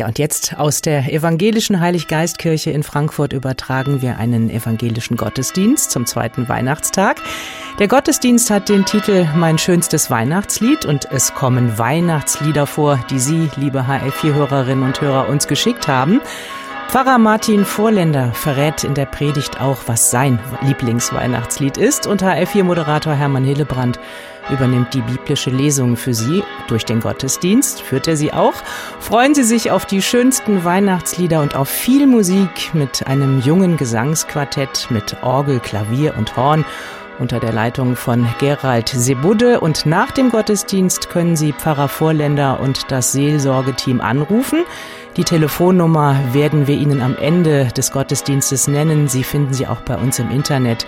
Ja, und jetzt aus der evangelischen Heiliggeistkirche in Frankfurt übertragen wir einen evangelischen Gottesdienst zum zweiten Weihnachtstag. Der Gottesdienst hat den Titel Mein schönstes Weihnachtslied und es kommen Weihnachtslieder vor, die Sie, liebe HL4-Hörerinnen und Hörer, uns geschickt haben. Pfarrer Martin Vorländer verrät in der Predigt auch, was sein Lieblingsweihnachtslied ist und HL4-Moderator Hermann Hillebrand übernimmt die biblische Lesung für Sie durch den Gottesdienst, führt er sie auch. Freuen Sie sich auf die schönsten Weihnachtslieder und auf viel Musik mit einem jungen Gesangsquartett mit Orgel, Klavier und Horn unter der Leitung von Gerald Sebudde. Und nach dem Gottesdienst können Sie Pfarrer Vorländer und das Seelsorgeteam anrufen. Die Telefonnummer werden wir Ihnen am Ende des Gottesdienstes nennen. Sie finden sie auch bei uns im Internet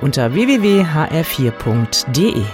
unter www.hr4.de.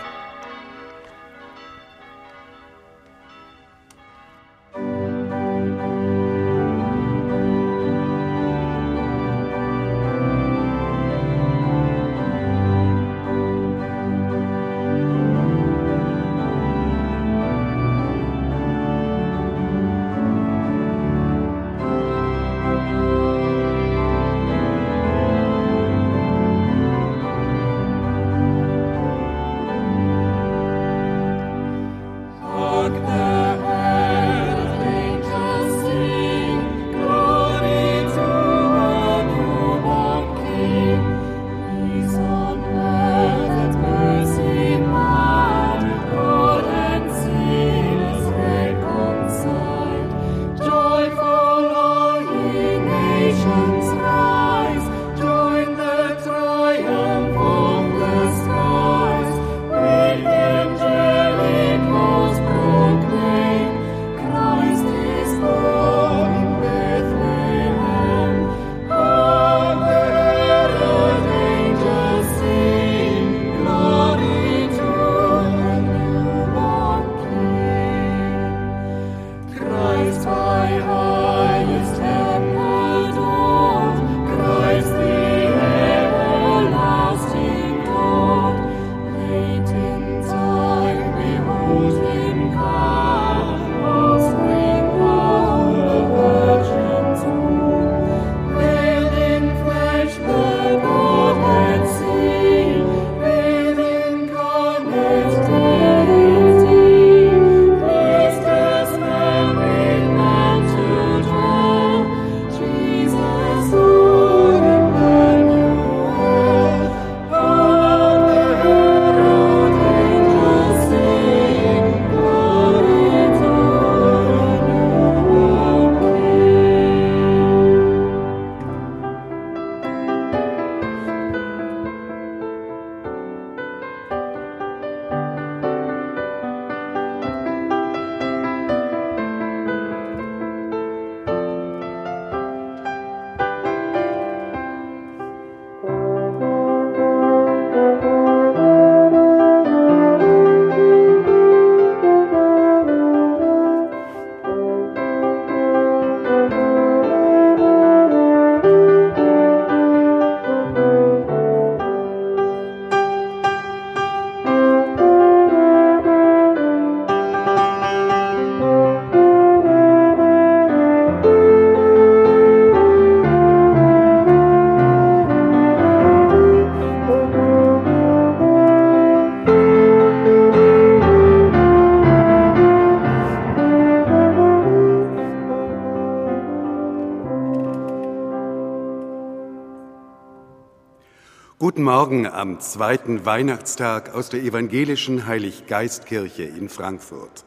Morgen am zweiten Weihnachtstag aus der evangelischen Heiliggeistkirche in Frankfurt.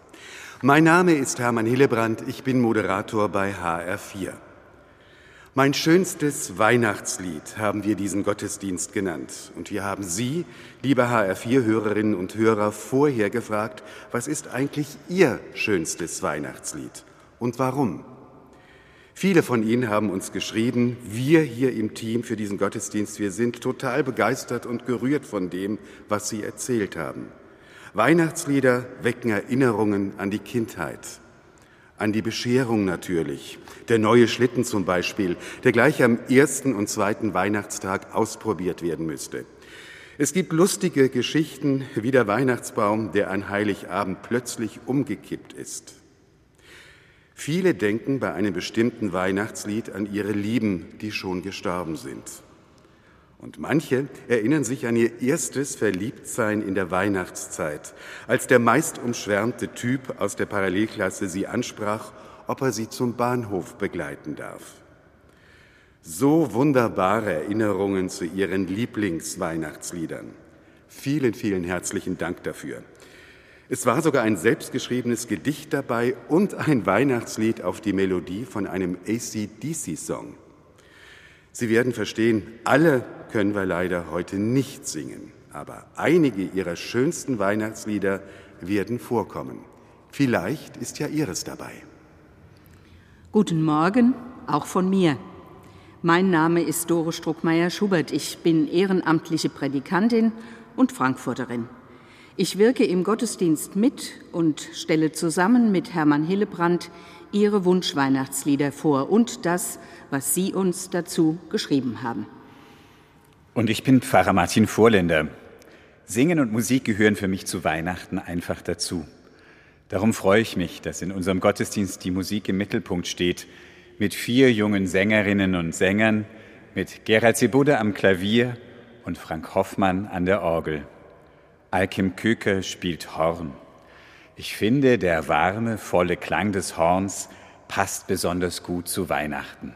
Mein Name ist Hermann Hillebrand, ich bin Moderator bei HR4. Mein schönstes Weihnachtslied haben wir diesen Gottesdienst genannt. Und wir haben Sie, liebe HR4-Hörerinnen und Hörer, vorher gefragt, was ist eigentlich Ihr schönstes Weihnachtslied und warum? Viele von Ihnen haben uns geschrieben, wir hier im Team für diesen Gottesdienst, wir sind total begeistert und gerührt von dem, was Sie erzählt haben. Weihnachtslieder wecken Erinnerungen an die Kindheit, an die Bescherung natürlich. Der neue Schlitten zum Beispiel, der gleich am ersten und zweiten Weihnachtstag ausprobiert werden müsste. Es gibt lustige Geschichten wie der Weihnachtsbaum, der an Heiligabend plötzlich umgekippt ist. Viele denken bei einem bestimmten Weihnachtslied an ihre Lieben, die schon gestorben sind. Und manche erinnern sich an ihr erstes Verliebtsein in der Weihnachtszeit, als der meist umschwärmte Typ aus der Parallelklasse sie ansprach, ob er sie zum Bahnhof begleiten darf. So wunderbare Erinnerungen zu ihren Lieblingsweihnachtsliedern. Vielen, vielen herzlichen Dank dafür. Es war sogar ein selbstgeschriebenes Gedicht dabei und ein Weihnachtslied auf die Melodie von einem ACDC-Song. Sie werden verstehen, alle können wir leider heute nicht singen, aber einige ihrer schönsten Weihnachtslieder werden vorkommen. Vielleicht ist ja Ihres dabei. Guten Morgen, auch von mir. Mein Name ist Dore Struckmeier-Schubert. Ich bin ehrenamtliche Prädikantin und Frankfurterin. Ich wirke im Gottesdienst mit und stelle zusammen mit Hermann Hillebrand Ihre Wunschweihnachtslieder vor und das, was Sie uns dazu geschrieben haben. Und ich bin Pfarrer Martin Vorländer. Singen und Musik gehören für mich zu Weihnachten einfach dazu. Darum freue ich mich, dass in unserem Gottesdienst die Musik im Mittelpunkt steht, mit vier jungen Sängerinnen und Sängern, mit Gerald Sebude am Klavier und Frank Hoffmann an der Orgel. Alkim Köke spielt Horn. Ich finde, der warme, volle Klang des Horns passt besonders gut zu Weihnachten.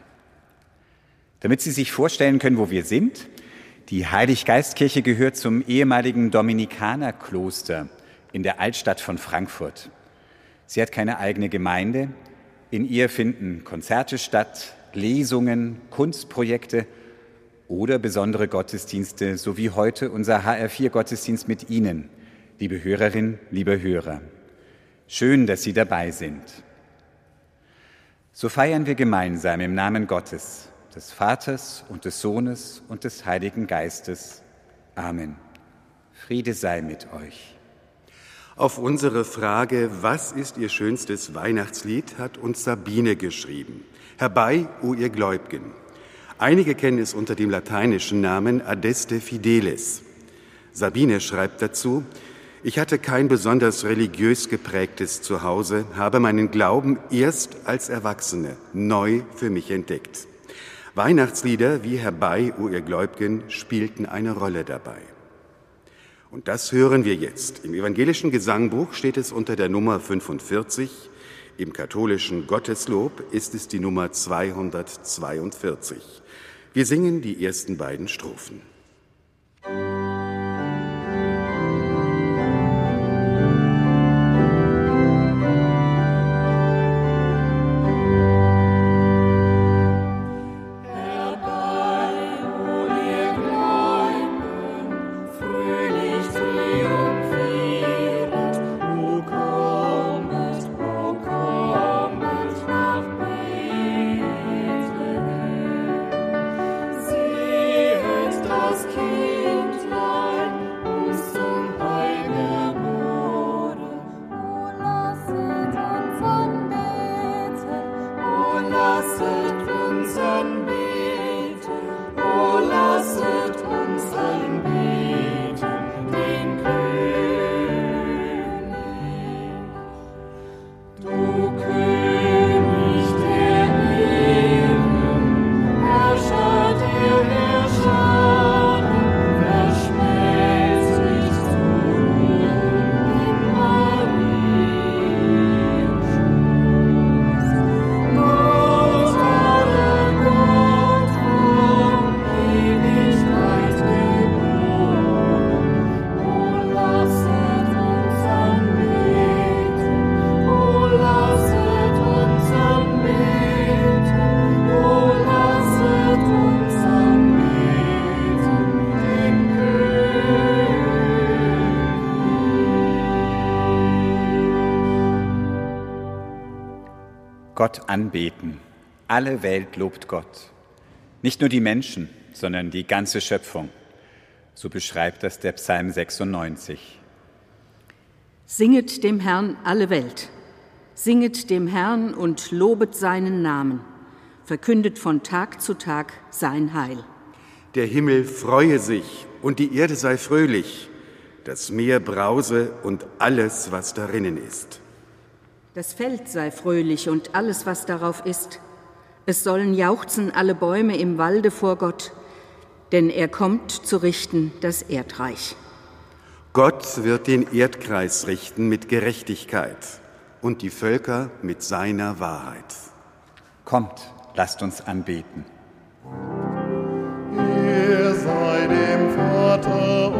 Damit Sie sich vorstellen können, wo wir sind, die Heiliggeistkirche gehört zum ehemaligen Dominikanerkloster in der Altstadt von Frankfurt. Sie hat keine eigene Gemeinde. In ihr finden Konzerte statt, Lesungen, Kunstprojekte oder besondere Gottesdienste, so wie heute unser HR4-Gottesdienst mit Ihnen, liebe Hörerinnen, liebe Hörer. Schön, dass Sie dabei sind. So feiern wir gemeinsam im Namen Gottes, des Vaters und des Sohnes und des Heiligen Geistes. Amen. Friede sei mit euch. Auf unsere Frage, was ist Ihr schönstes Weihnachtslied, hat uns Sabine geschrieben. Herbei, o ihr Gläubgen. Einige kennen es unter dem lateinischen Namen Adeste Fideles. Sabine schreibt dazu, ich hatte kein besonders religiös geprägtes Zuhause, habe meinen Glauben erst als Erwachsene neu für mich entdeckt. Weihnachtslieder wie Herbei, o ihr Gläubgen, spielten eine Rolle dabei. Und das hören wir jetzt. Im evangelischen Gesangbuch steht es unter der Nummer 45, im katholischen Gotteslob ist es die Nummer 242. Wir singen die ersten beiden Strophen. Anbeten. Alle Welt lobt Gott. Nicht nur die Menschen, sondern die ganze Schöpfung. So beschreibt das der Psalm 96. Singet dem Herrn alle Welt. Singet dem Herrn und lobet seinen Namen. Verkündet von Tag zu Tag sein Heil. Der Himmel freue sich und die Erde sei fröhlich, das Meer brause und alles, was darinnen ist. Das Feld sei fröhlich und alles, was darauf ist. Es sollen jauchzen alle Bäume im Walde vor Gott, denn er kommt zu richten das Erdreich. Gott wird den Erdkreis richten mit Gerechtigkeit und die Völker mit seiner Wahrheit. Kommt, lasst uns anbeten. Er sei dem Vater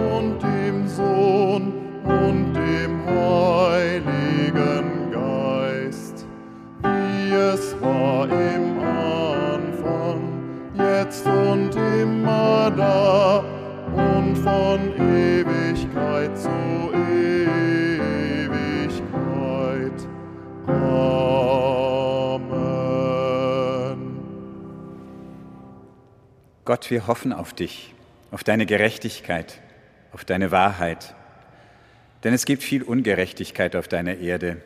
Gott, wir hoffen auf dich, auf deine Gerechtigkeit, auf deine Wahrheit. Denn es gibt viel Ungerechtigkeit auf deiner Erde.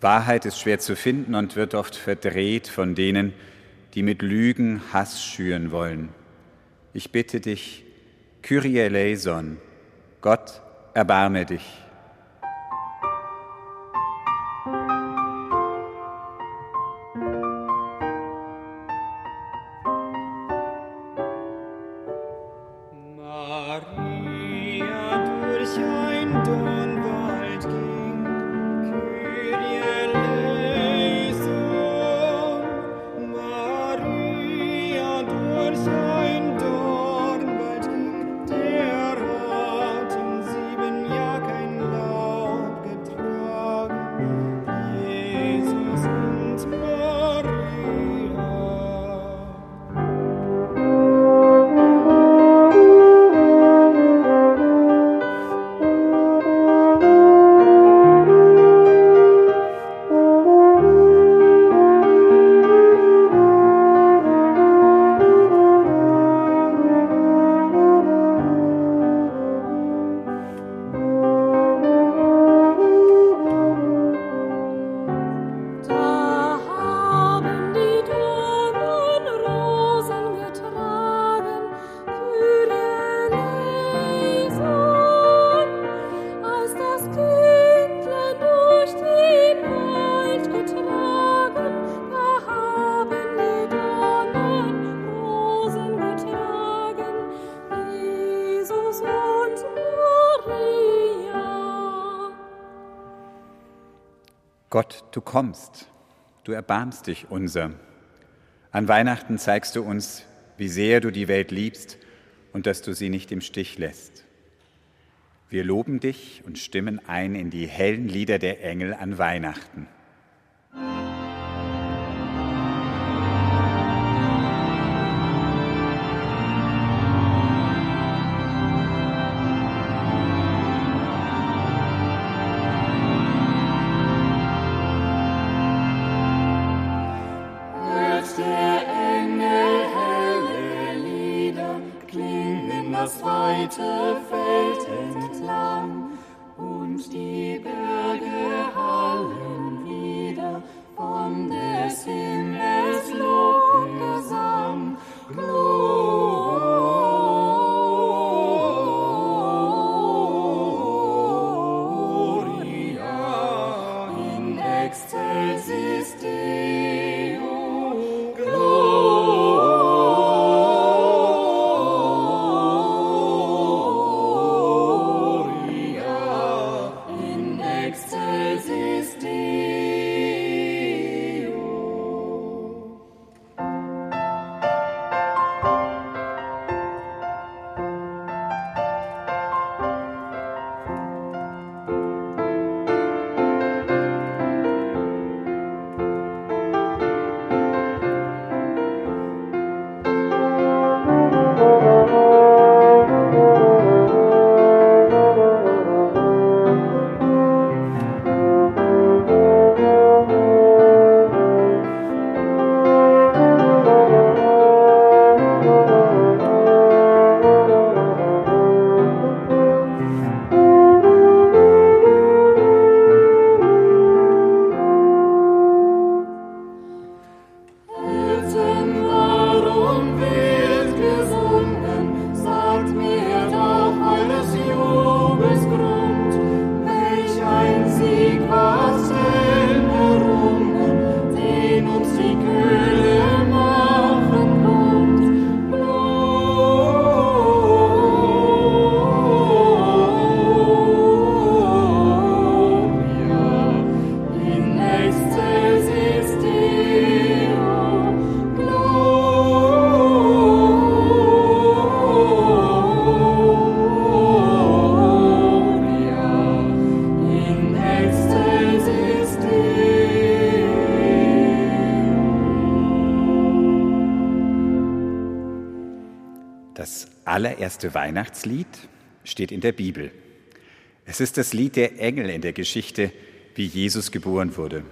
Wahrheit ist schwer zu finden und wird oft verdreht von denen, die mit Lügen Hass schüren wollen. Ich bitte dich, Kyrie eleison, Gott, erbarme dich. Gott, du kommst, du erbarmst dich unser. An Weihnachten zeigst du uns, wie sehr du die Welt liebst und dass du sie nicht im Stich lässt. Wir loben dich und stimmen ein in die hellen Lieder der Engel an Weihnachten. Das allererste Weihnachtslied steht in der Bibel. Es ist das Lied der Engel in der Geschichte, wie Jesus geboren wurde.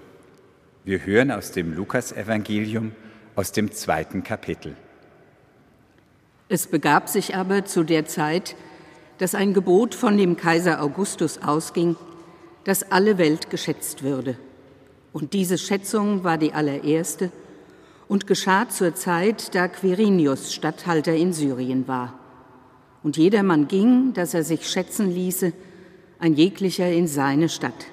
Wir hören aus dem Lukasevangelium aus dem zweiten Kapitel. Es begab sich aber zu der Zeit, dass ein Gebot von dem Kaiser Augustus ausging, dass alle Welt geschätzt würde. Und diese Schätzung war die allererste und geschah zur Zeit, da Quirinius Statthalter in Syrien war. Und jedermann ging, dass er sich schätzen ließe, ein jeglicher in seine Stadt.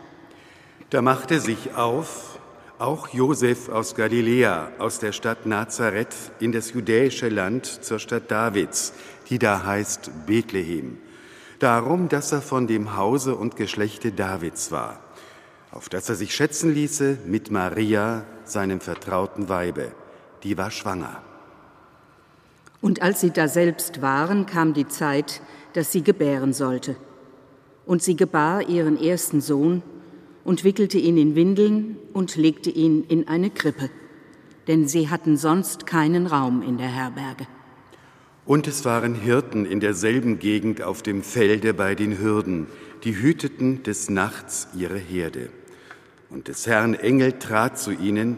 Da machte sich auf auch Josef aus Galiläa, aus der Stadt Nazareth, in das judäische Land zur Stadt Davids, die da heißt Bethlehem. Darum, dass er von dem Hause und Geschlechte Davids war, auf das er sich schätzen ließe mit Maria, seinem vertrauten Weibe. Die war schwanger. Und als sie da selbst waren, kam die Zeit, dass sie gebären sollte. Und sie gebar ihren ersten Sohn und wickelte ihn in Windeln und legte ihn in eine Krippe, denn sie hatten sonst keinen Raum in der Herberge. Und es waren Hirten in derselben Gegend auf dem Felde bei den Hürden, die hüteten des Nachts ihre Herde. Und des Herrn Engel trat zu ihnen,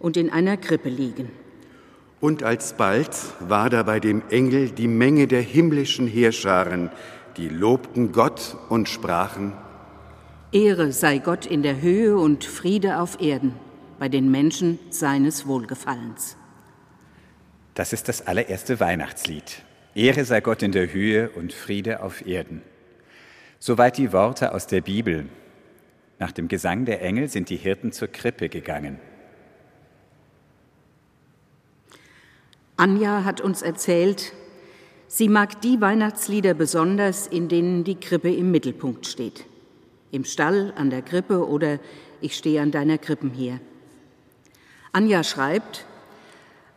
und in einer Krippe liegen. Und alsbald war da bei dem Engel die Menge der himmlischen Heerscharen, die lobten Gott und sprachen, Ehre sei Gott in der Höhe und Friede auf Erden bei den Menschen seines Wohlgefallens. Das ist das allererste Weihnachtslied. Ehre sei Gott in der Höhe und Friede auf Erden. Soweit die Worte aus der Bibel. Nach dem Gesang der Engel sind die Hirten zur Krippe gegangen. Anja hat uns erzählt, sie mag die Weihnachtslieder besonders, in denen die Krippe im Mittelpunkt steht. Im Stall, an der Krippe oder ich stehe an deiner Krippen hier. Anja schreibt,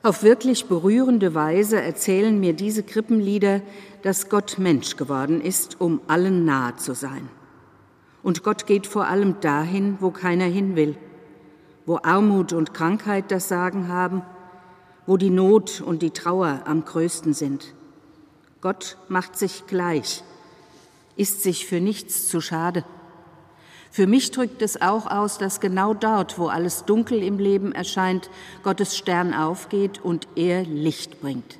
auf wirklich berührende Weise erzählen mir diese Krippenlieder, dass Gott Mensch geworden ist, um allen nahe zu sein. Und Gott geht vor allem dahin, wo keiner hin will, wo Armut und Krankheit das Sagen haben, wo die Not und die Trauer am größten sind. Gott macht sich gleich, ist sich für nichts zu schade. Für mich drückt es auch aus, dass genau dort, wo alles dunkel im Leben erscheint, Gottes Stern aufgeht und er Licht bringt.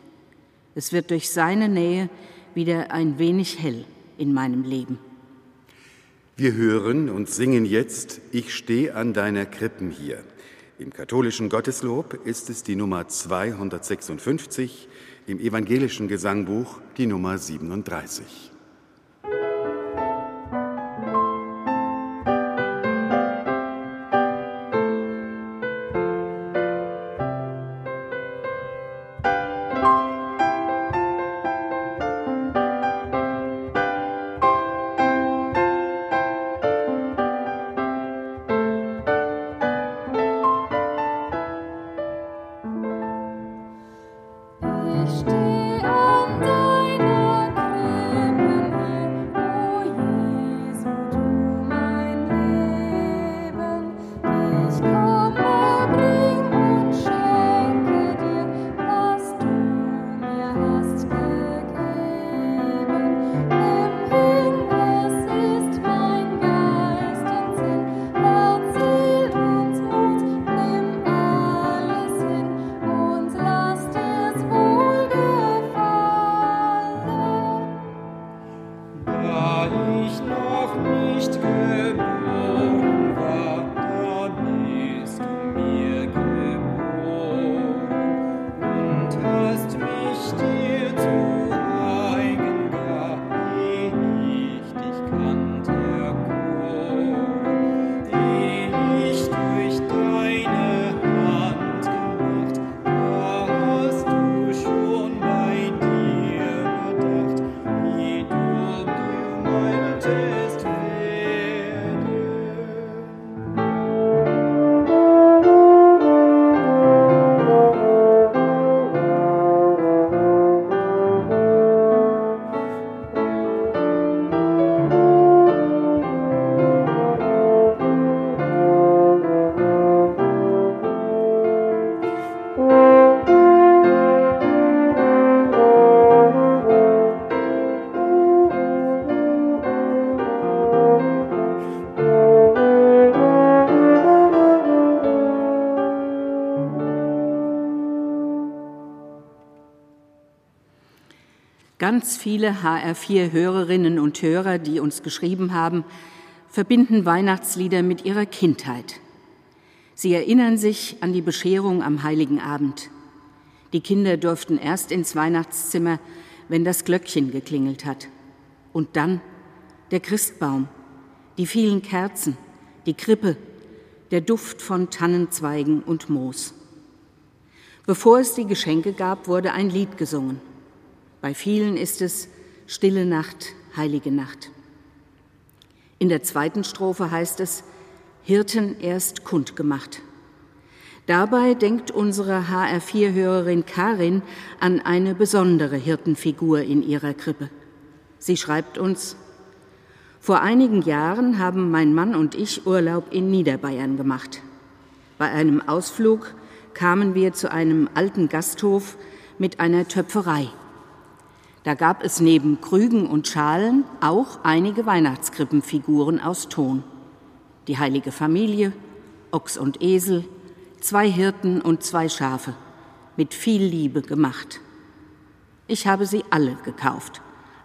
Es wird durch seine Nähe wieder ein wenig hell in meinem Leben. Wir hören und singen jetzt Ich steh an deiner Krippen hier. Im katholischen Gotteslob ist es die Nummer 256, im evangelischen Gesangbuch die Nummer 37. Ganz viele HR4-Hörerinnen und Hörer, die uns geschrieben haben, verbinden Weihnachtslieder mit ihrer Kindheit. Sie erinnern sich an die Bescherung am heiligen Abend. Die Kinder durften erst ins Weihnachtszimmer, wenn das Glöckchen geklingelt hat. Und dann der Christbaum, die vielen Kerzen, die Krippe, der Duft von Tannenzweigen und Moos. Bevor es die Geschenke gab, wurde ein Lied gesungen. Bei vielen ist es Stille Nacht, heilige Nacht. In der zweiten Strophe heißt es Hirten erst kundgemacht. Dabei denkt unsere HR4-Hörerin Karin an eine besondere Hirtenfigur in ihrer Krippe. Sie schreibt uns, vor einigen Jahren haben mein Mann und ich Urlaub in Niederbayern gemacht. Bei einem Ausflug kamen wir zu einem alten Gasthof mit einer Töpferei. Da gab es neben Krügen und Schalen auch einige Weihnachtskrippenfiguren aus Ton. Die heilige Familie, Ochs und Esel, zwei Hirten und zwei Schafe, mit viel Liebe gemacht. Ich habe sie alle gekauft,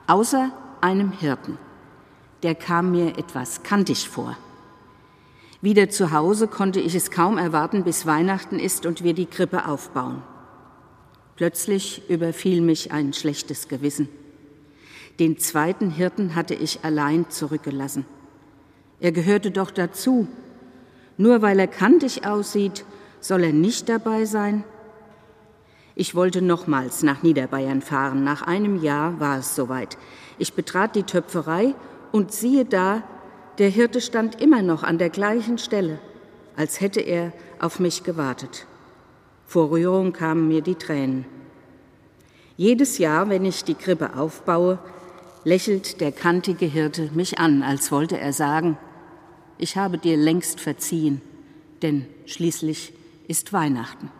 außer einem Hirten. Der kam mir etwas kantig vor. Wieder zu Hause konnte ich es kaum erwarten, bis Weihnachten ist und wir die Krippe aufbauen. Plötzlich überfiel mich ein schlechtes Gewissen. Den zweiten Hirten hatte ich allein zurückgelassen. Er gehörte doch dazu. Nur weil er kantig aussieht, soll er nicht dabei sein? Ich wollte nochmals nach Niederbayern fahren. Nach einem Jahr war es soweit. Ich betrat die Töpferei und siehe da, der Hirte stand immer noch an der gleichen Stelle, als hätte er auf mich gewartet. Vor Rührung kamen mir die Tränen. Jedes Jahr, wenn ich die Krippe aufbaue, lächelt der kantige Hirte mich an, als wollte er sagen, ich habe dir längst verziehen, denn schließlich ist Weihnachten.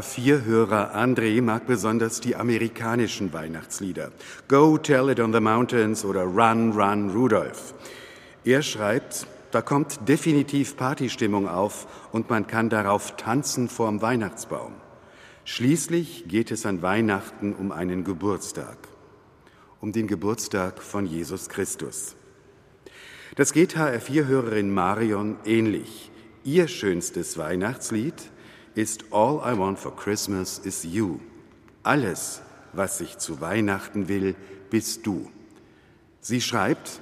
HR4-Hörer André mag besonders die amerikanischen Weihnachtslieder. Go Tell It on the Mountains oder Run, Run, Rudolph. Er schreibt, da kommt definitiv Partystimmung auf und man kann darauf tanzen vorm Weihnachtsbaum. Schließlich geht es an Weihnachten um einen Geburtstag, um den Geburtstag von Jesus Christus. Das geht HR4-Hörerin Marion ähnlich. Ihr schönstes Weihnachtslied ist All I Want for Christmas is You. Alles, was ich zu Weihnachten will, bist du. Sie schreibt,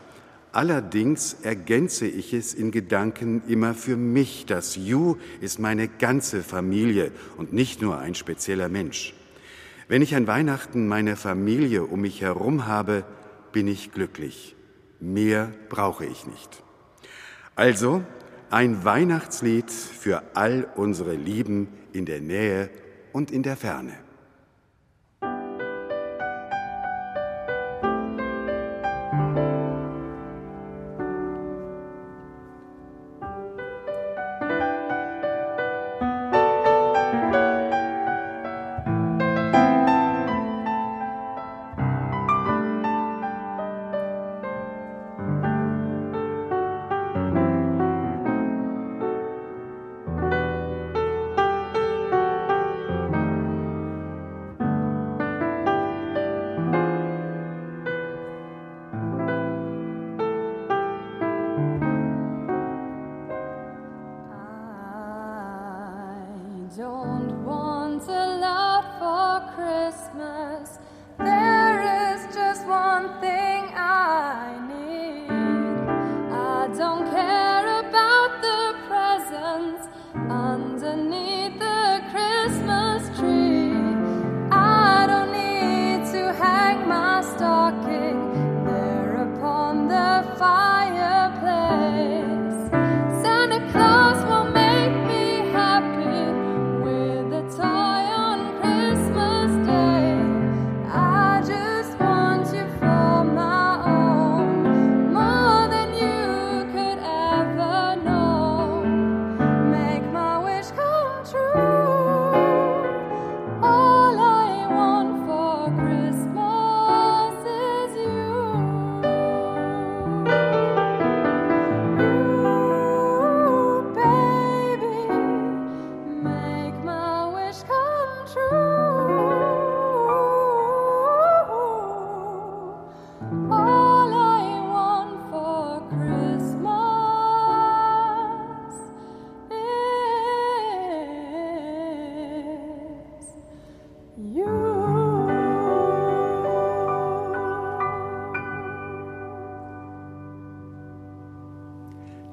allerdings ergänze ich es in Gedanken immer für mich. Das You ist meine ganze Familie und nicht nur ein spezieller Mensch. Wenn ich an Weihnachten meine Familie um mich herum habe, bin ich glücklich. Mehr brauche ich nicht. Also ein Weihnachtslied für all unsere Lieben in der Nähe und in der Ferne.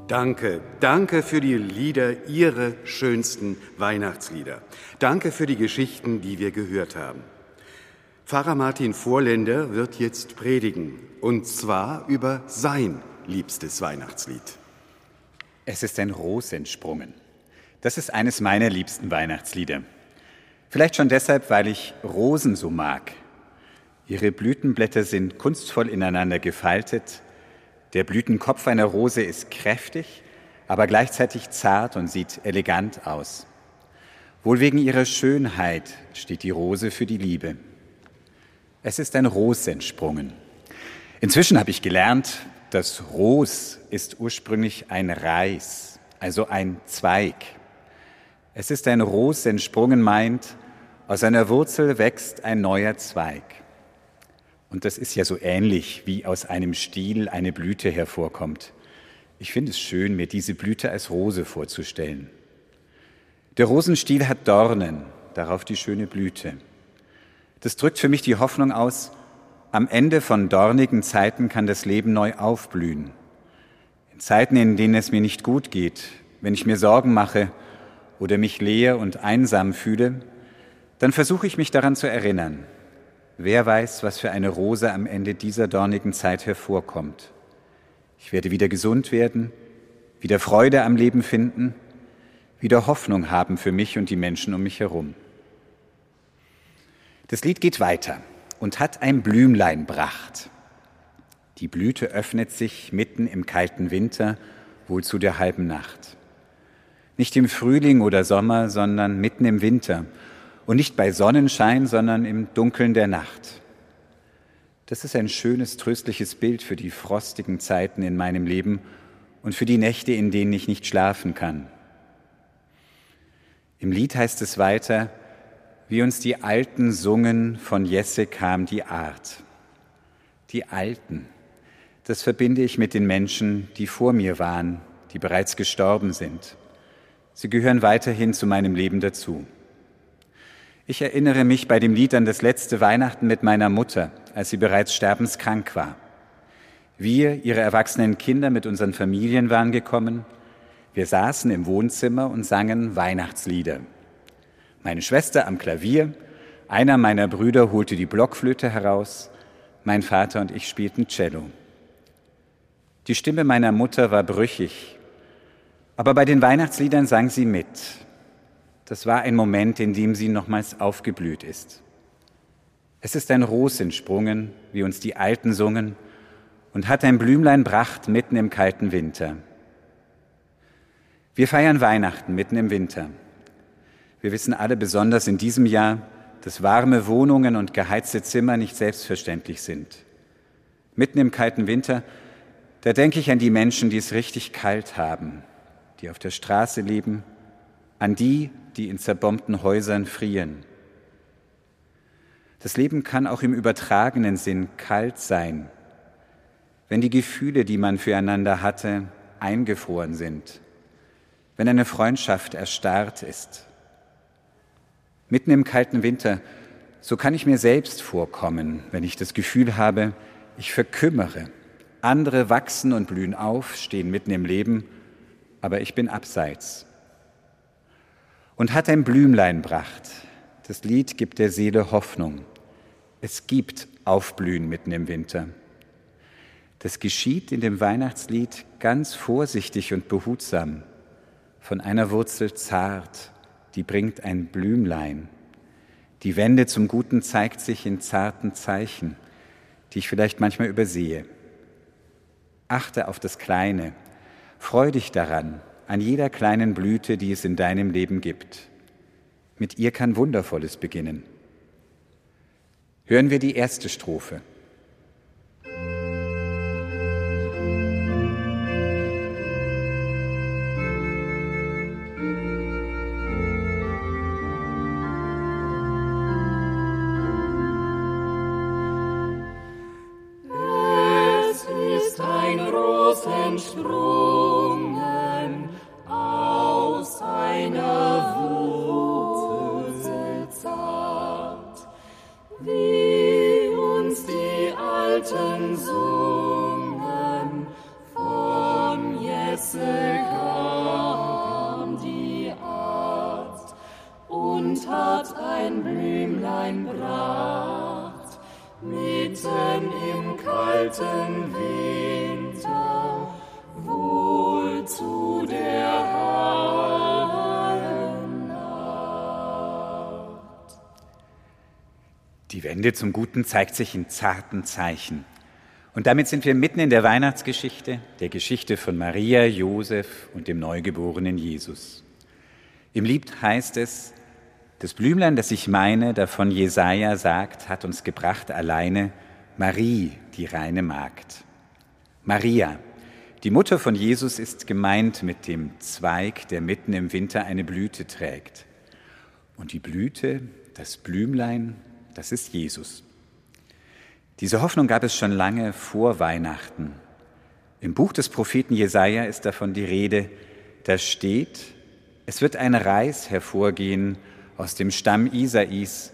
Danke, danke für die Lieder, Ihre schönsten Weihnachtslieder. Danke für die Geschichten, die wir gehört haben. Pfarrer Martin Vorländer wird jetzt predigen, und zwar über sein liebstes Weihnachtslied. Es ist ein Ros entsprungen. Das ist eines meiner liebsten Weihnachtslieder. Vielleicht schon deshalb, weil ich Rosen so mag. Ihre Blütenblätter sind kunstvoll ineinander gefaltet. Der Blütenkopf einer Rose ist kräftig, aber gleichzeitig zart und sieht elegant aus. Wohl wegen ihrer Schönheit steht die Rose für die Liebe. Es ist ein Ros entsprungen. Inzwischen habe ich gelernt, das Ros ist ursprünglich ein Reis, also ein Zweig. Es ist ein Ros entsprungen meint, aus einer Wurzel wächst ein neuer Zweig. Und das ist ja so ähnlich, wie aus einem Stiel eine Blüte hervorkommt. Ich finde es schön, mir diese Blüte als Rose vorzustellen. Der Rosenstiel hat Dornen, darauf die schöne Blüte. Das drückt für mich die Hoffnung aus, am Ende von dornigen Zeiten kann das Leben neu aufblühen. In Zeiten, in denen es mir nicht gut geht, wenn ich mir Sorgen mache oder mich leer und einsam fühle, dann versuche ich mich daran zu erinnern. Wer weiß, was für eine Rose am Ende dieser dornigen Zeit hervorkommt. Ich werde wieder gesund werden, wieder Freude am Leben finden, wieder Hoffnung haben für mich und die Menschen um mich herum. Das Lied geht weiter und hat ein Blümlein bracht. Die Blüte öffnet sich mitten im kalten Winter, wohl zu der halben Nacht. Nicht im Frühling oder Sommer, sondern mitten im Winter. Und nicht bei Sonnenschein, sondern im Dunkeln der Nacht. Das ist ein schönes, tröstliches Bild für die frostigen Zeiten in meinem Leben und für die Nächte, in denen ich nicht schlafen kann. Im Lied heißt es weiter, wie uns die Alten sungen, von Jesse kam die Art. Die Alten, das verbinde ich mit den Menschen, die vor mir waren, die bereits gestorben sind. Sie gehören weiterhin zu meinem Leben dazu. Ich erinnere mich bei dem Lied an das letzte Weihnachten mit meiner Mutter, als sie bereits sterbenskrank war. Wir, ihre erwachsenen Kinder mit unseren Familien waren gekommen. Wir saßen im Wohnzimmer und sangen Weihnachtslieder. Meine Schwester am Klavier, einer meiner Brüder holte die Blockflöte heraus, mein Vater und ich spielten Cello. Die Stimme meiner Mutter war brüchig, aber bei den Weihnachtsliedern sang sie mit. Das war ein Moment, in dem sie nochmals aufgeblüht ist. Es ist ein Ros entsprungen, wie uns die Alten sungen, und hat ein Blümlein bracht mitten im kalten Winter. Wir feiern Weihnachten mitten im Winter. Wir wissen alle besonders in diesem Jahr, dass warme Wohnungen und geheizte Zimmer nicht selbstverständlich sind. Mitten im kalten Winter, da denke ich an die Menschen, die es richtig kalt haben, die auf der Straße leben, an die, die in zerbombten Häusern frieren. Das Leben kann auch im übertragenen Sinn kalt sein, wenn die Gefühle, die man füreinander hatte, eingefroren sind, wenn eine Freundschaft erstarrt ist. Mitten im kalten Winter, so kann ich mir selbst vorkommen, wenn ich das Gefühl habe, ich verkümmere. Andere wachsen und blühen auf, stehen mitten im Leben, aber ich bin abseits. Und hat ein Blümlein bracht. Das Lied gibt der Seele Hoffnung. Es gibt Aufblühen mitten im Winter. Das geschieht in dem Weihnachtslied ganz vorsichtig und behutsam, von einer Wurzel zart, die bringt ein Blümlein. Die Wende zum Guten zeigt sich in zarten Zeichen, die ich vielleicht manchmal übersehe. Achte auf das Kleine, freu dich daran, an jeder kleinen Blüte, die es in deinem Leben gibt. Mit ihr kann Wundervolles beginnen. Hören wir die erste Strophe. Die Art und hat ein Blümlein bracht, mitten im kalten Winter, Wende zum Guten zeigt sich in zarten Zeichen. Und damit sind wir mitten in der Weihnachtsgeschichte, der Geschichte von Maria, Josef und dem neugeborenen Jesus. Im Lied heißt es, das Blümlein, das ich meine, davon Jesaja sagt, hat uns gebracht alleine Marie, die reine Magd. Maria, die Mutter von Jesus, ist gemeint mit dem Zweig, der mitten im Winter eine Blüte trägt. Und die Blüte, das Blümlein, das ist Jesus. Diese Hoffnung gab es schon lange vor Weihnachten. Im Buch des Propheten Jesaja ist davon die Rede. Da steht, es wird ein Reis hervorgehen aus dem Stamm Isais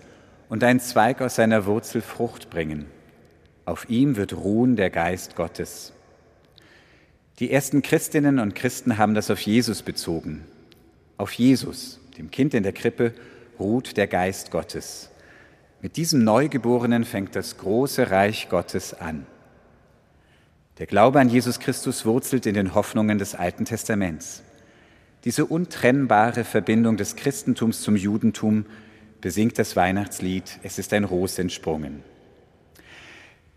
und ein Zweig aus seiner Wurzel Frucht bringen. Auf ihm wird ruhen der Geist Gottes. Die ersten Christinnen und Christen haben das auf Jesus bezogen. Auf Jesus, dem Kind in der Krippe, ruht der Geist Gottes. Mit diesem Neugeborenen fängt das große Reich Gottes an. Der Glaube an Jesus Christus wurzelt in den Hoffnungen des Alten Testaments. Diese untrennbare Verbindung des Christentums zum Judentum besingt das Weihnachtslied Es ist ein Ros entsprungen.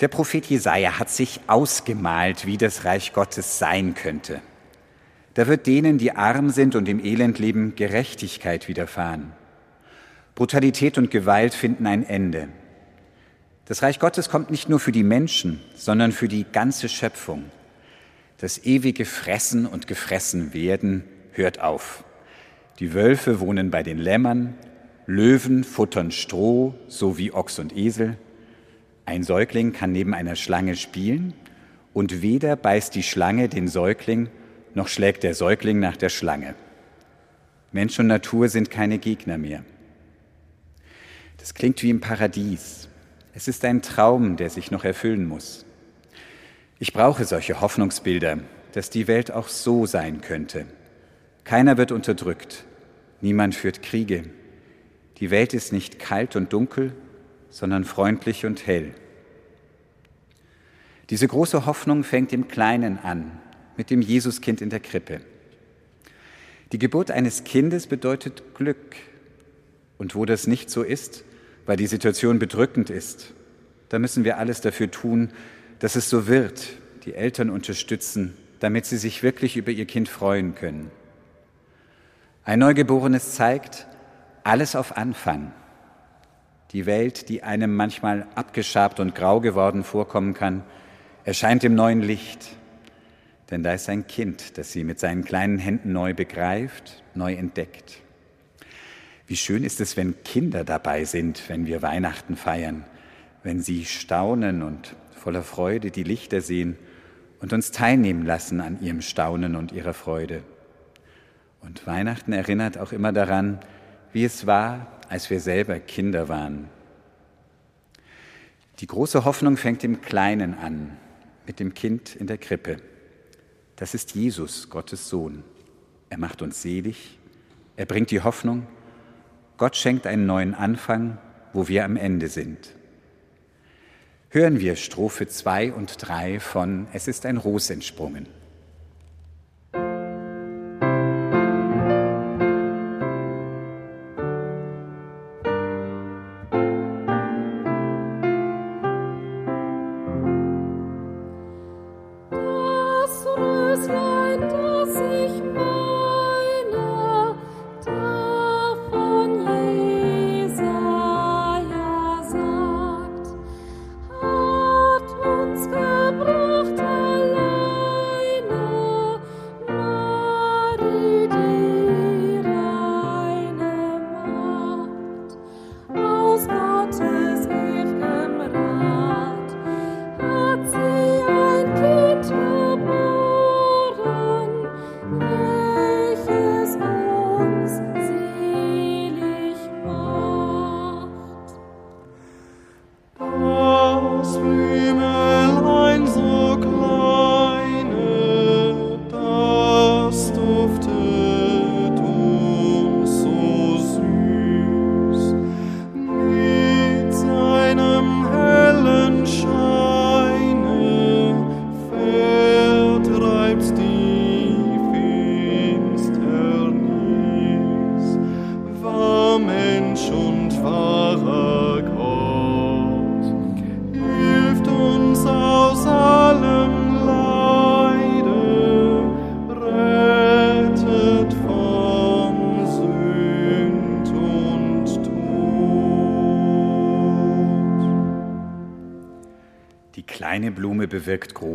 Der Prophet Jesaja hat sich ausgemalt, wie das Reich Gottes sein könnte. Da wird denen, die arm sind und im Elend leben, Gerechtigkeit widerfahren. Brutalität und Gewalt finden ein Ende. Das Reich Gottes kommt nicht nur für die Menschen, sondern für die ganze Schöpfung. Das ewige Fressen und gefressen werden hört auf. Die Wölfe wohnen bei den Lämmern, Löwen futtern Stroh, so wie Ochs und Esel. Ein Säugling kann neben einer Schlange spielen und weder beißt die Schlange den Säugling, noch schlägt der Säugling nach der Schlange. Mensch und Natur sind keine Gegner mehr. Das klingt wie im Paradies. Es ist ein Traum, der sich noch erfüllen muss. Ich brauche solche Hoffnungsbilder, dass die Welt auch so sein könnte. Keiner wird unterdrückt, niemand führt Kriege. Die Welt ist nicht kalt und dunkel, sondern freundlich und hell. Diese große Hoffnung fängt im Kleinen an, mit dem Jesuskind in der Krippe. Die Geburt eines Kindes bedeutet Glück. Und wo das nicht so ist, weil die Situation bedrückend ist, da müssen wir alles dafür tun, dass es so wird, die Eltern unterstützen, damit sie sich wirklich über ihr Kind freuen können. Ein Neugeborenes zeigt alles auf Anfang. Die Welt, die einem manchmal abgeschabt und grau geworden vorkommen kann, erscheint im neuen Licht. Denn da ist ein Kind, das sie mit seinen kleinen Händen neu begreift, neu entdeckt. Wie schön ist es, wenn Kinder dabei sind, wenn wir Weihnachten feiern, wenn sie staunen und voller Freude die Lichter sehen und uns teilnehmen lassen an ihrem Staunen und ihrer Freude. Und Weihnachten erinnert auch immer daran, wie es war, als wir selber Kinder waren. Die große Hoffnung fängt im Kleinen an, mit dem Kind in der Krippe. Das ist Jesus, Gottes Sohn. Er macht uns selig, er bringt die Hoffnung, Gott schenkt einen neuen Anfang, wo wir am Ende sind. Hören wir Strophe 2 und 3 von Es ist ein Ros entsprungen.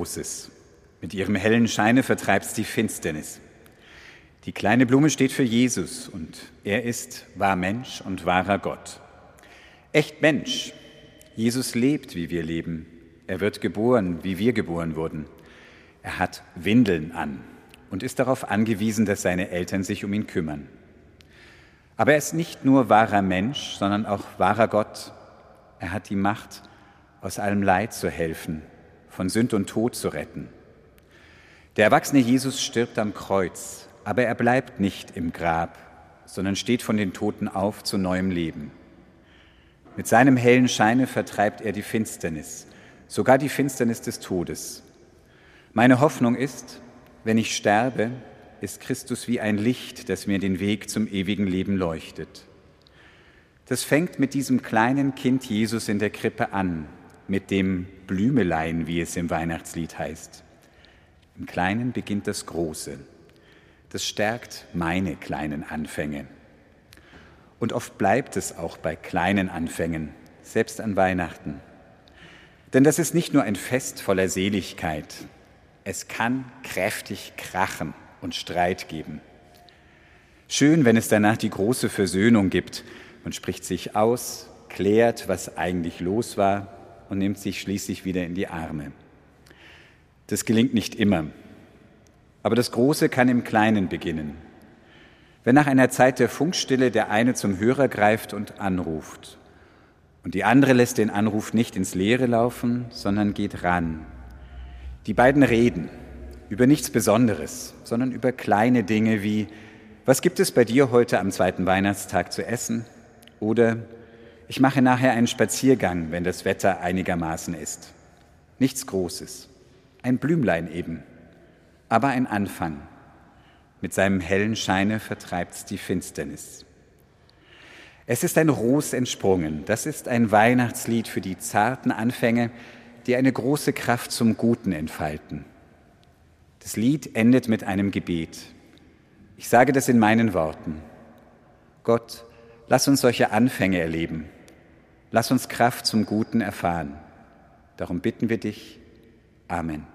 Großes. Mit ihrem hellen Scheine vertreibt sie die Finsternis. Die kleine Blume steht für Jesus und er ist wahr Mensch und wahrer Gott. Echt Mensch. Jesus lebt, wie wir leben. Er wird geboren, wie wir geboren wurden. Er hat Windeln an und ist darauf angewiesen, dass seine Eltern sich um ihn kümmern. Aber er ist nicht nur wahrer Mensch, sondern auch wahrer Gott. Er hat die Macht, aus allem Leid zu helfen, von Sünd und Tod zu retten. Der erwachsene Jesus stirbt am Kreuz, aber er bleibt nicht im Grab, sondern steht von den Toten auf zu neuem Leben. Mit seinem hellen Scheine vertreibt er die Finsternis, sogar die Finsternis des Todes. Meine Hoffnung ist, wenn ich sterbe, ist Christus wie ein Licht, das mir den Weg zum ewigen Leben leuchtet. Das fängt mit diesem kleinen Kind Jesus in der Krippe an, mit dem Blümelein, wie es im Weihnachtslied heißt. Im Kleinen beginnt das Große. Das stärkt meine kleinen Anfänge. Und oft bleibt es auch bei kleinen Anfängen, selbst an Weihnachten. Denn das ist nicht nur ein Fest voller Seligkeit, es kann kräftig krachen und Streit geben. Schön, wenn es danach die große Versöhnung gibt. Man spricht sich aus, klärt, was eigentlich los war und nimmt sich schließlich wieder in die Arme. Das gelingt nicht immer. Aber das Große kann im Kleinen beginnen. Wenn nach einer Zeit der Funkstille der eine zum Hörer greift und anruft und die andere lässt den Anruf nicht ins Leere laufen, sondern geht ran. Die beiden reden über nichts Besonderes, sondern über kleine Dinge wie, was gibt es bei dir heute am zweiten Weihnachtstag zu essen? Oder ich mache nachher einen Spaziergang, wenn das Wetter einigermaßen ist. Nichts Großes, ein Blümlein eben, aber ein Anfang. Mit seinem hellen Scheine vertreibt's die Finsternis. Es ist ein Ros entsprungen. Das ist ein Weihnachtslied für die zarten Anfänge, die eine große Kraft zum Guten entfalten. Das Lied endet mit einem Gebet. Ich sage das in meinen Worten. Gott, lass uns solche Anfänge erleben. Lass uns Kraft zum Guten erfahren. Darum bitten wir dich. Amen.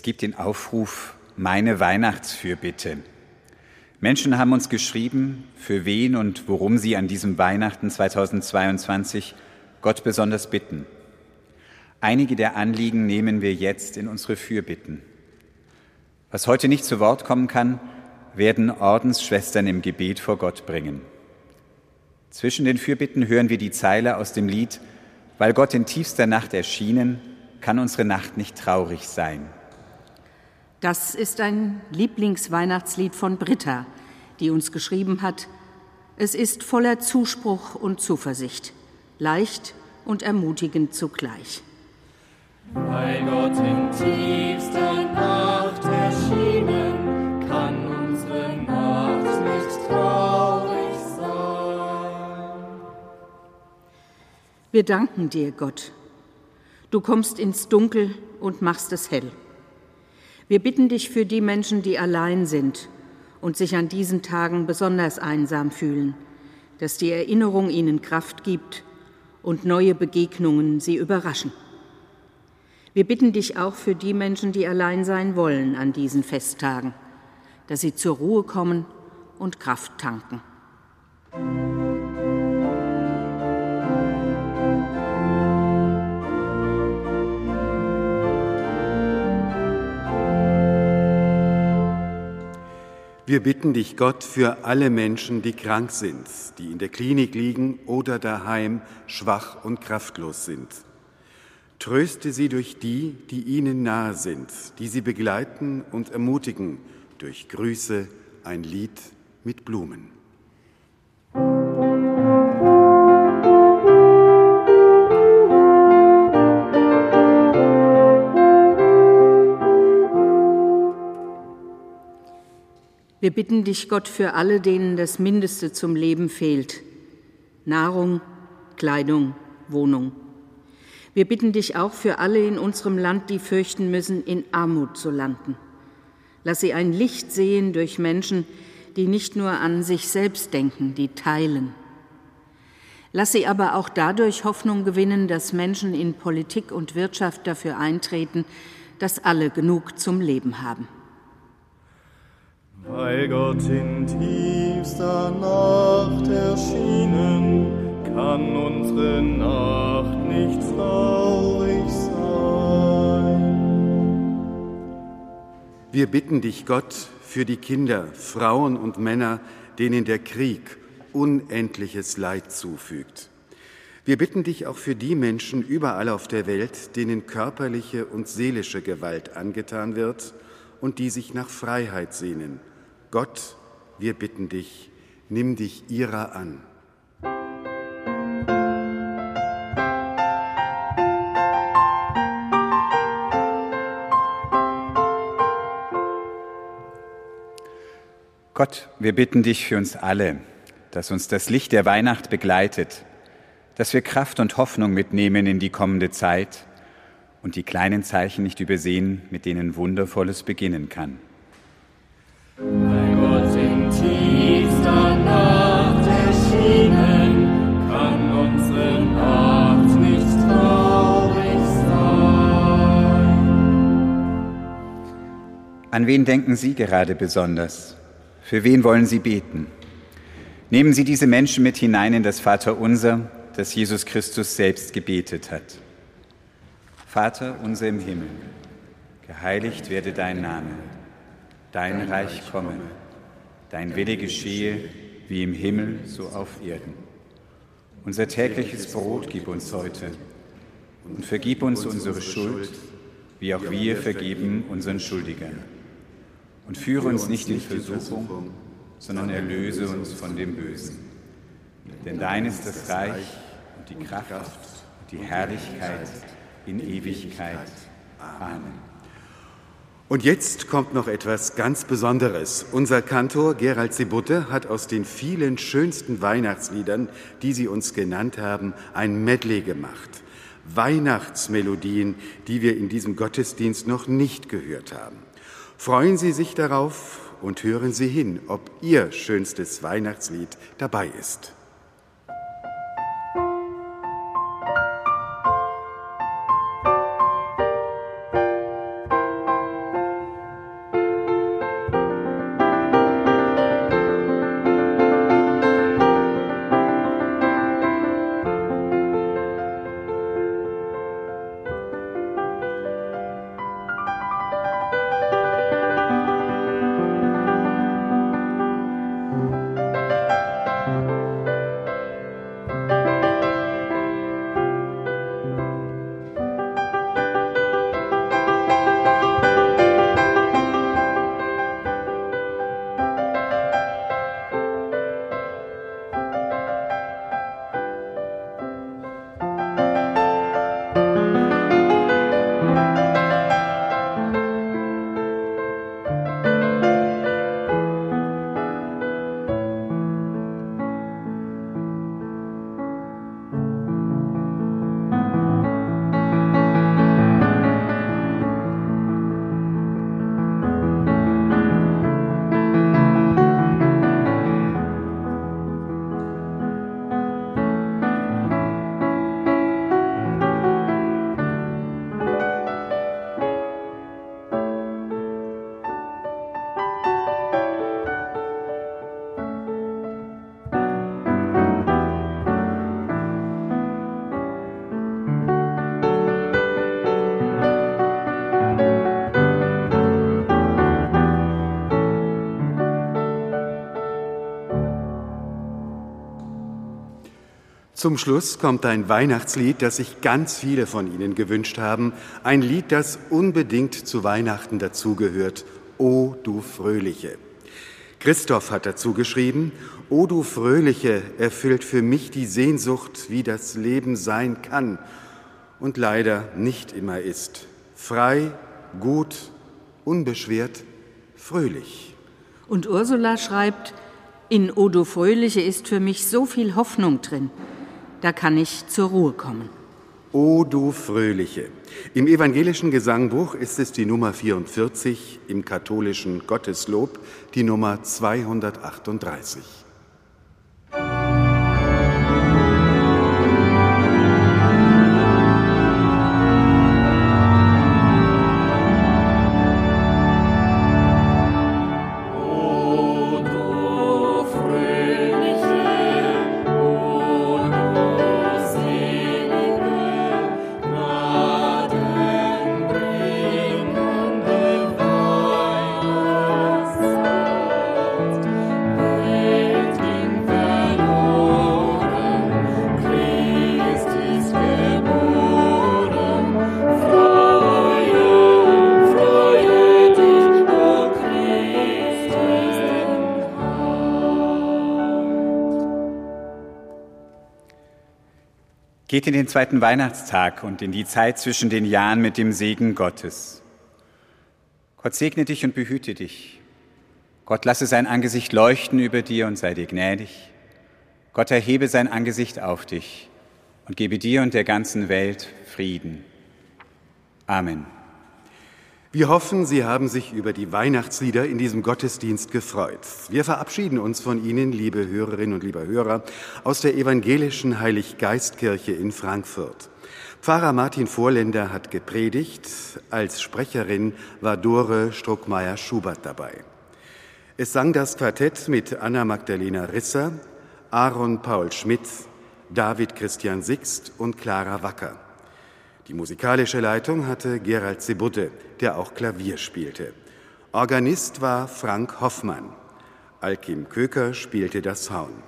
Es gibt den Aufruf Meine Weihnachtsfürbitte. Menschen haben uns geschrieben, für wen und worum sie an diesem Weihnachten 2022 Gott besonders bitten. Einige der Anliegen nehmen wir jetzt in unsere Fürbitten. Was heute nicht zu Wort kommen kann, werden Ordensschwestern im Gebet vor Gott bringen. Zwischen den Fürbitten hören wir die Zeile aus dem Lied Weil Gott in tiefster Nacht erschienen, kann unsere Nacht nicht traurig sein. Das ist ein Lieblingsweihnachtslied von Britta, die uns geschrieben hat. Es ist voller Zuspruch und Zuversicht, leicht und ermutigend zugleich. Weil Gott in tiefster Nacht erschienen, kann unsere Nacht nicht traurig sein. Wir danken dir, Gott. Du kommst ins Dunkel und machst es hell. Wir bitten dich für die Menschen, die allein sind und sich an diesen Tagen besonders einsam fühlen, dass die Erinnerung ihnen Kraft gibt und neue Begegnungen sie überraschen. Wir bitten dich auch für die Menschen, die allein sein wollen an diesen Festtagen, dass sie zur Ruhe kommen und Kraft tanken. Wir bitten dich, Gott, für alle Menschen, die krank sind, die in der Klinik liegen oder daheim schwach und kraftlos sind. Tröste sie durch die, die ihnen nahe sind, die sie begleiten und ermutigen durch Grüße, ein Lied mit Blumen. Wir bitten dich, Gott, für alle, denen das Mindeste zum Leben fehlt. Nahrung, Kleidung, Wohnung. Wir bitten dich auch für alle in unserem Land, die fürchten müssen, in Armut zu landen. Lass sie ein Licht sehen durch Menschen, die nicht nur an sich selbst denken, die teilen. Lass sie aber auch dadurch Hoffnung gewinnen, dass Menschen in Politik und Wirtschaft dafür eintreten, dass alle genug zum Leben haben. Weil Gott in tiefster Nacht erschienen, kann unsere Nacht nicht traurig sein. Wir bitten dich, Gott, für die Kinder, Frauen und Männer, denen der Krieg unendliches Leid zufügt. Wir bitten dich auch für die Menschen überall auf der Welt, denen körperliche und seelische Gewalt angetan wird und die sich nach Freiheit sehnen. Gott, wir bitten dich, nimm dich ihrer an. Gott, wir bitten dich für uns alle, dass uns das Licht der Weihnacht begleitet, dass wir Kraft und Hoffnung mitnehmen in die kommende Zeit und die kleinen Zeichen nicht übersehen, mit denen Wundervolles beginnen kann. An wen denken Sie gerade besonders? Für wen wollen Sie beten? Nehmen Sie diese Menschen mit hinein in das Vaterunser, das Jesus Christus selbst gebetet hat. Vater unser im Himmel, geheiligt werde dein Name, dein Reich komme, dein Wille geschehe, wie im Himmel, so auf Erden. Unser tägliches Brot gib uns heute und vergib uns unsere Schuld, wie auch wir vergeben unseren Schuldigern. Und führe uns nicht in Versuchung, sondern erlöse uns von dem Bösen. Denn dein ist das Reich und die Kraft und die Herrlichkeit in Ewigkeit. Amen. Und jetzt kommt noch etwas ganz Besonderes. Unser Kantor Gerald Sebutte hat aus den vielen schönsten Weihnachtsliedern, die Sie uns genannt haben, ein Medley gemacht. Weihnachtsmelodien, die wir in diesem Gottesdienst noch nicht gehört haben. Freuen Sie sich darauf und hören Sie hin, ob Ihr schönstes Weihnachtslied dabei ist. Zum Schluss kommt ein Weihnachtslied, das sich ganz viele von Ihnen gewünscht haben. Ein Lied, das unbedingt zu Weihnachten dazugehört. O du Fröhliche. Christoph hat dazu geschrieben, O du Fröhliche erfüllt für mich die Sehnsucht, wie das Leben sein kann und leider nicht immer ist. Frei, gut, unbeschwert, fröhlich. Und Ursula schreibt, in Odo Fröhliche ist für mich so viel Hoffnung drin. Da kann ich zur Ruhe kommen. O du Fröhliche. Im evangelischen Gesangbuch ist es die Nummer 44, im katholischen Gotteslob die Nummer 238. Geht in den zweiten Weihnachtstag und in die Zeit zwischen den Jahren mit dem Segen Gottes. Gott segne dich und behüte dich. Gott lasse sein Angesicht leuchten über dir und sei dir gnädig. Gott erhebe sein Angesicht auf dich und gebe dir und der ganzen Welt Frieden. Amen. Wir hoffen, Sie haben sich über die Weihnachtslieder in diesem Gottesdienst gefreut. Wir verabschieden uns von Ihnen, liebe Hörerinnen und lieber Hörer, aus der evangelischen Heiliggeistkirche in Frankfurt. Pfarrer Martin Vorländer hat gepredigt, als Sprecherin war Dore Struckmeier-Schubert dabei. Es sang das Quartett mit Anna Magdalena Risser, Aaron Paul Schmidt, David Christian Sixt und Clara Wacker. Die musikalische Leitung hatte Gerald Zebudde, der auch Klavier spielte. Organist war Frank Hoffmann. Alkim Köker spielte das Horn.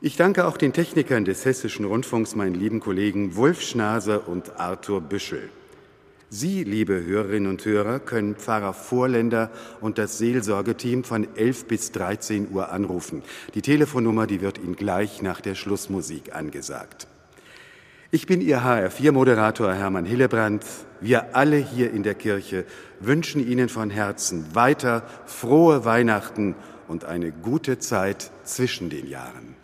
Ich danke auch den Technikern des Hessischen Rundfunks, meinen lieben Kollegen Wolf Schnaser und Arthur Büschel. Sie, liebe Hörerinnen und Hörer, können Pfarrer Vorländer und das Seelsorgeteam von 11 bis 13 Uhr anrufen. Die Telefonnummer, die wird Ihnen gleich nach der Schlussmusik angesagt. Ich bin Ihr HR4-Moderator Hermann Hillebrand. Wir alle hier in der Kirche wünschen Ihnen von Herzen weiter frohe Weihnachten und eine gute Zeit zwischen den Jahren.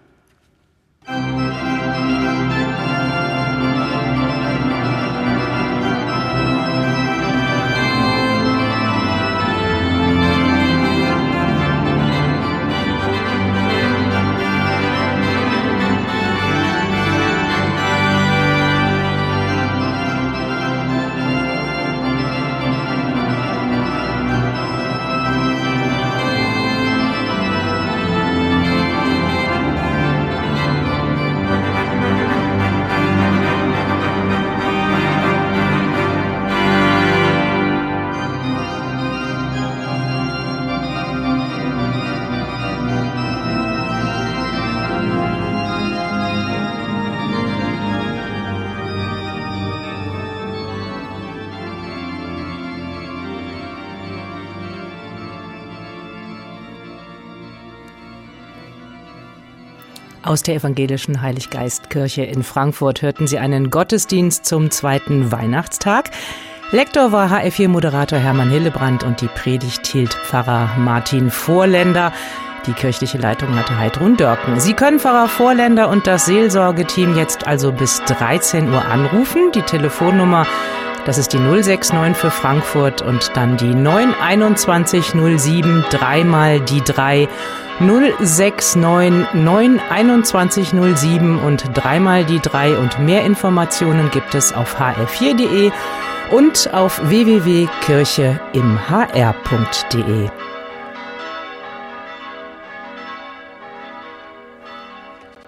Aus der evangelischen Heiliggeistkirche in Frankfurt hörten Sie einen Gottesdienst zum zweiten Weihnachtstag. Lektor war HF4-Moderator Hermann Hillebrand und die Predigt hielt Pfarrer Martin Vorländer. Die kirchliche Leitung hatte Heidrun Dörken. Sie können Pfarrer Vorländer und das Seelsorgeteam jetzt also bis 13 Uhr anrufen. Die Telefonnummer, das ist die 069 für Frankfurt und dann die 92107, dreimal die 3 069 92107 und dreimal die 3 und mehr Informationen gibt es auf hr4.de und auf www.kircheimhr.de.